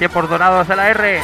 tiempos dorados de la R.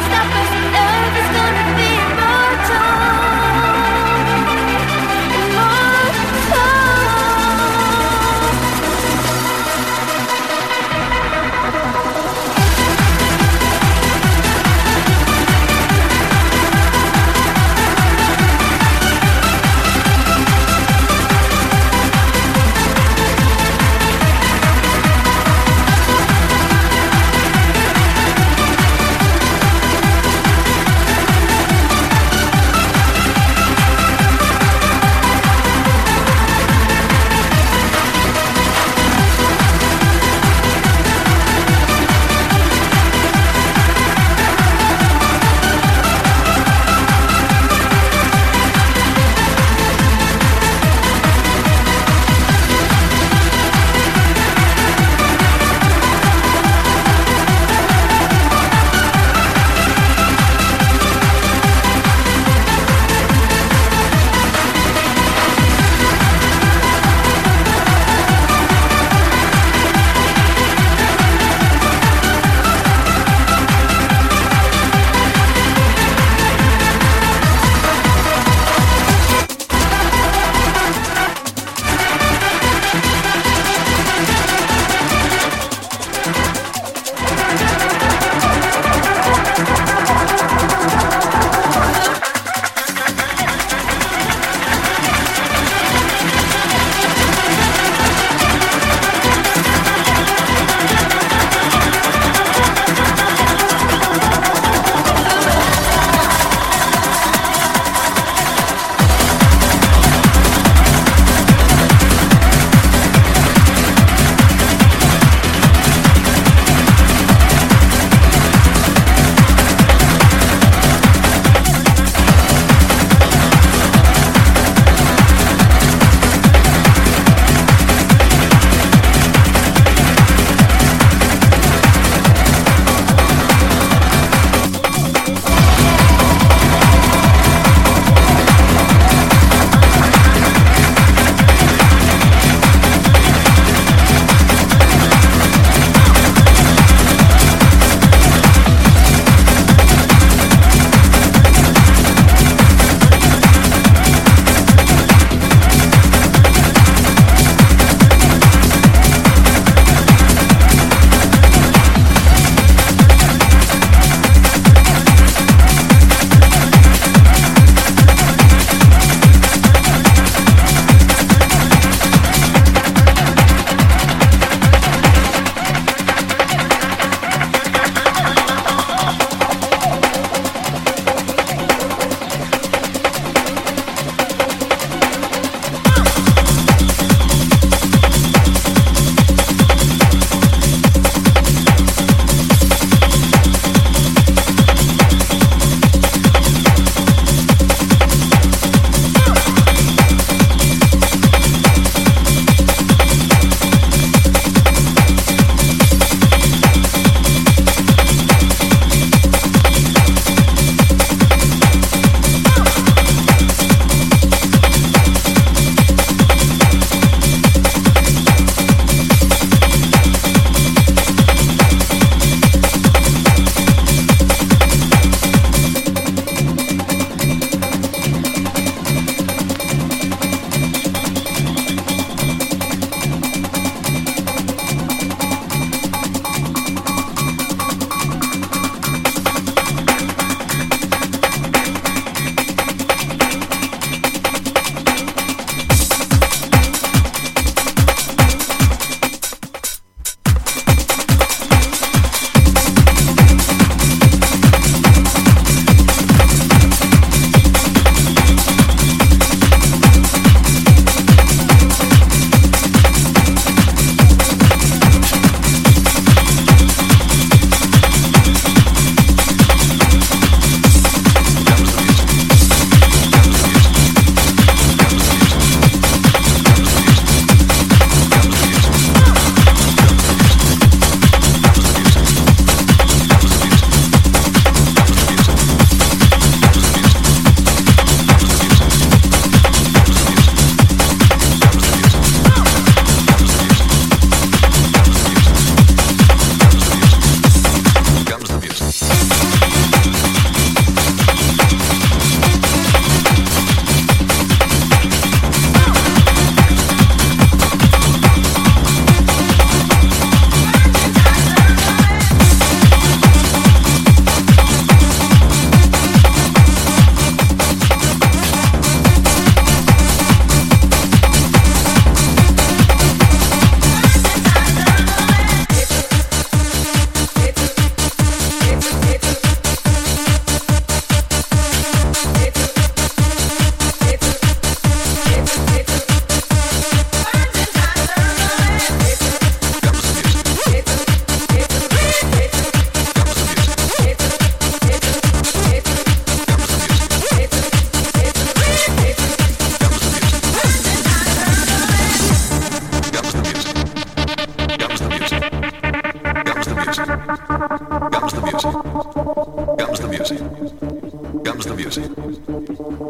Comes the music.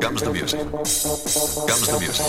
Comes the music. Comes the music.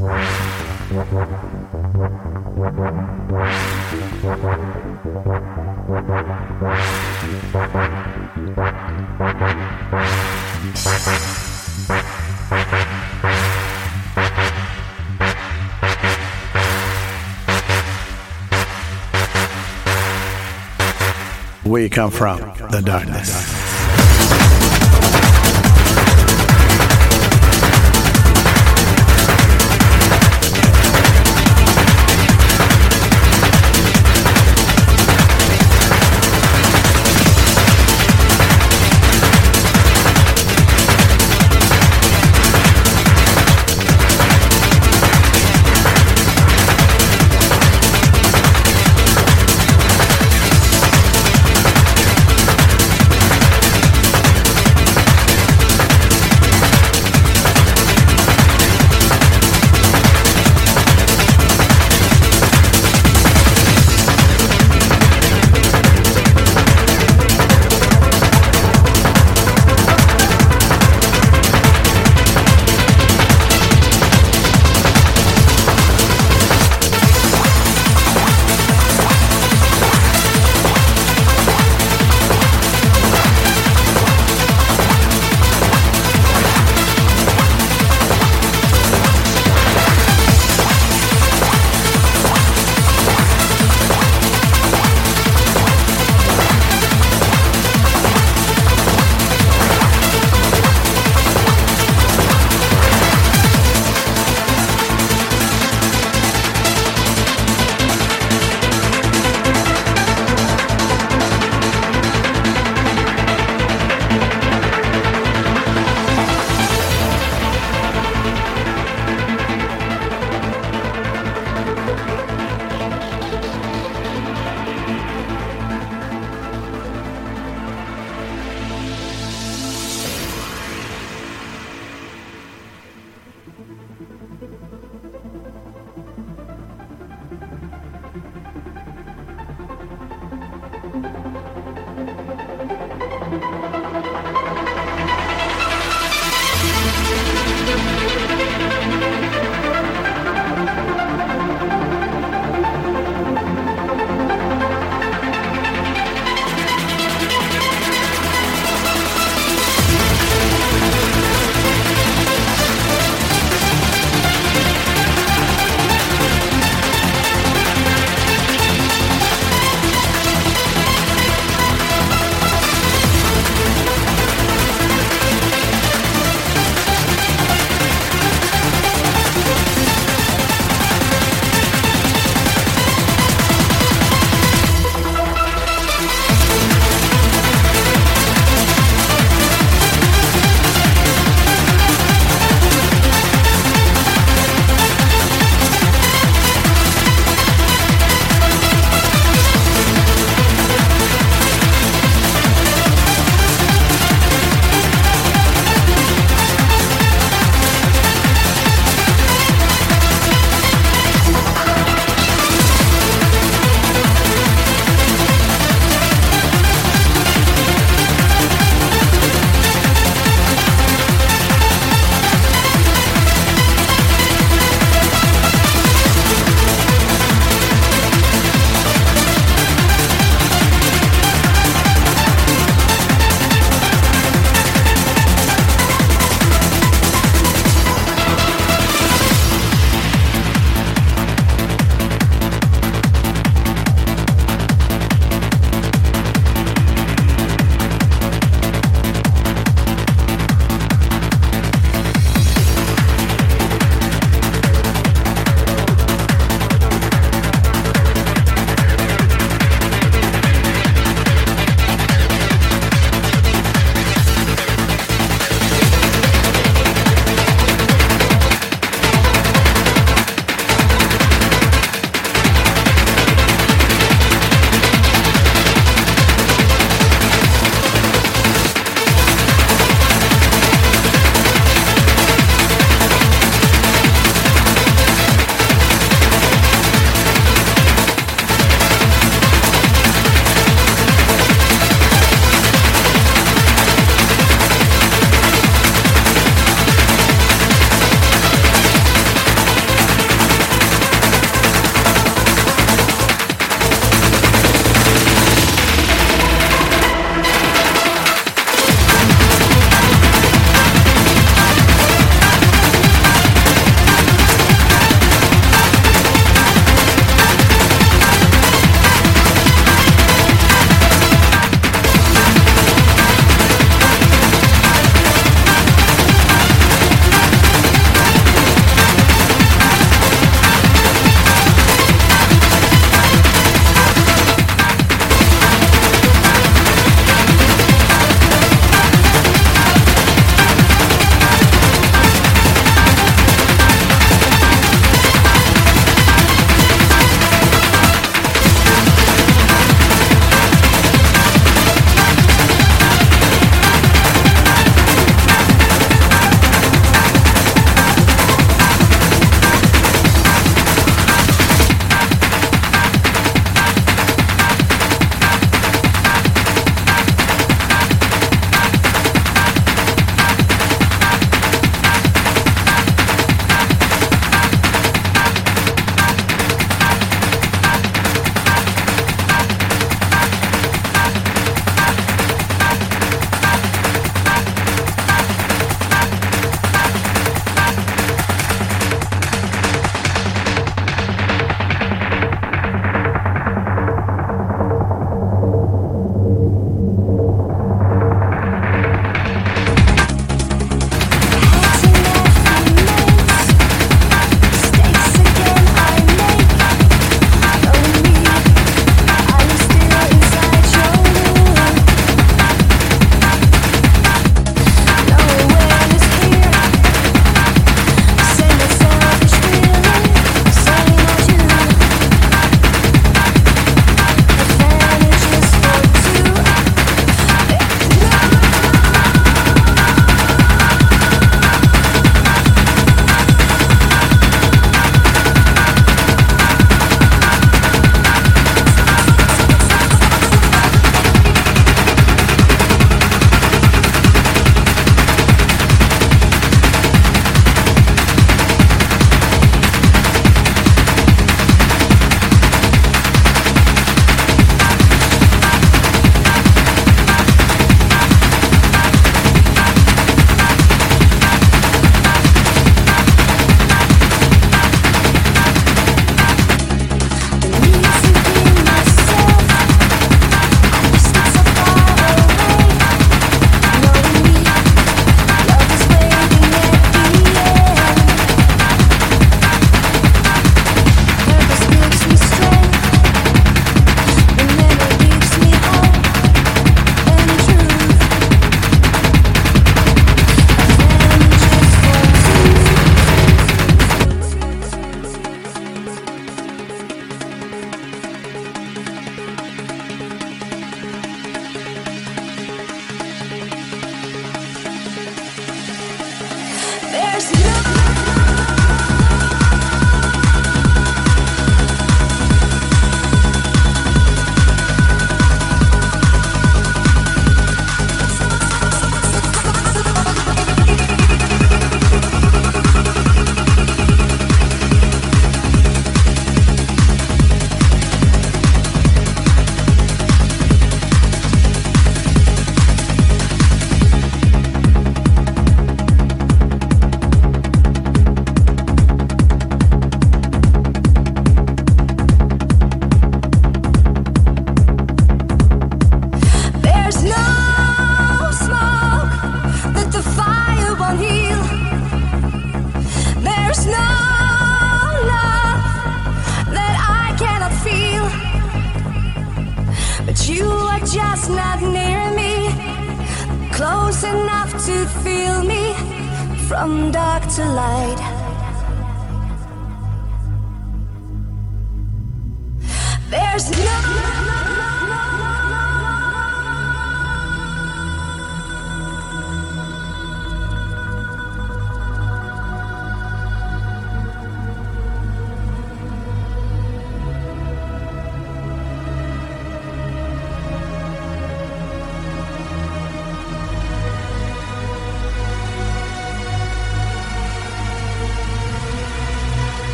We come from the darkness.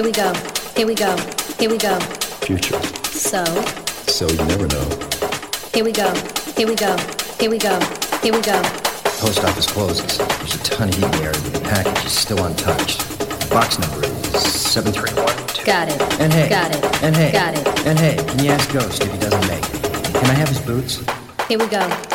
Here we go. Here we go. Here we go. Future. So. So you never know. Here we go. Here we go. Here we go. Here we go. Post office closes. There's a ton of heat in the air. The package is still untouched. Box number is 731. Got it. And hey. Got it. And hey. Got it. And hey, can you ask Ghost if he doesn't make it? Can I have his boots? Here we go.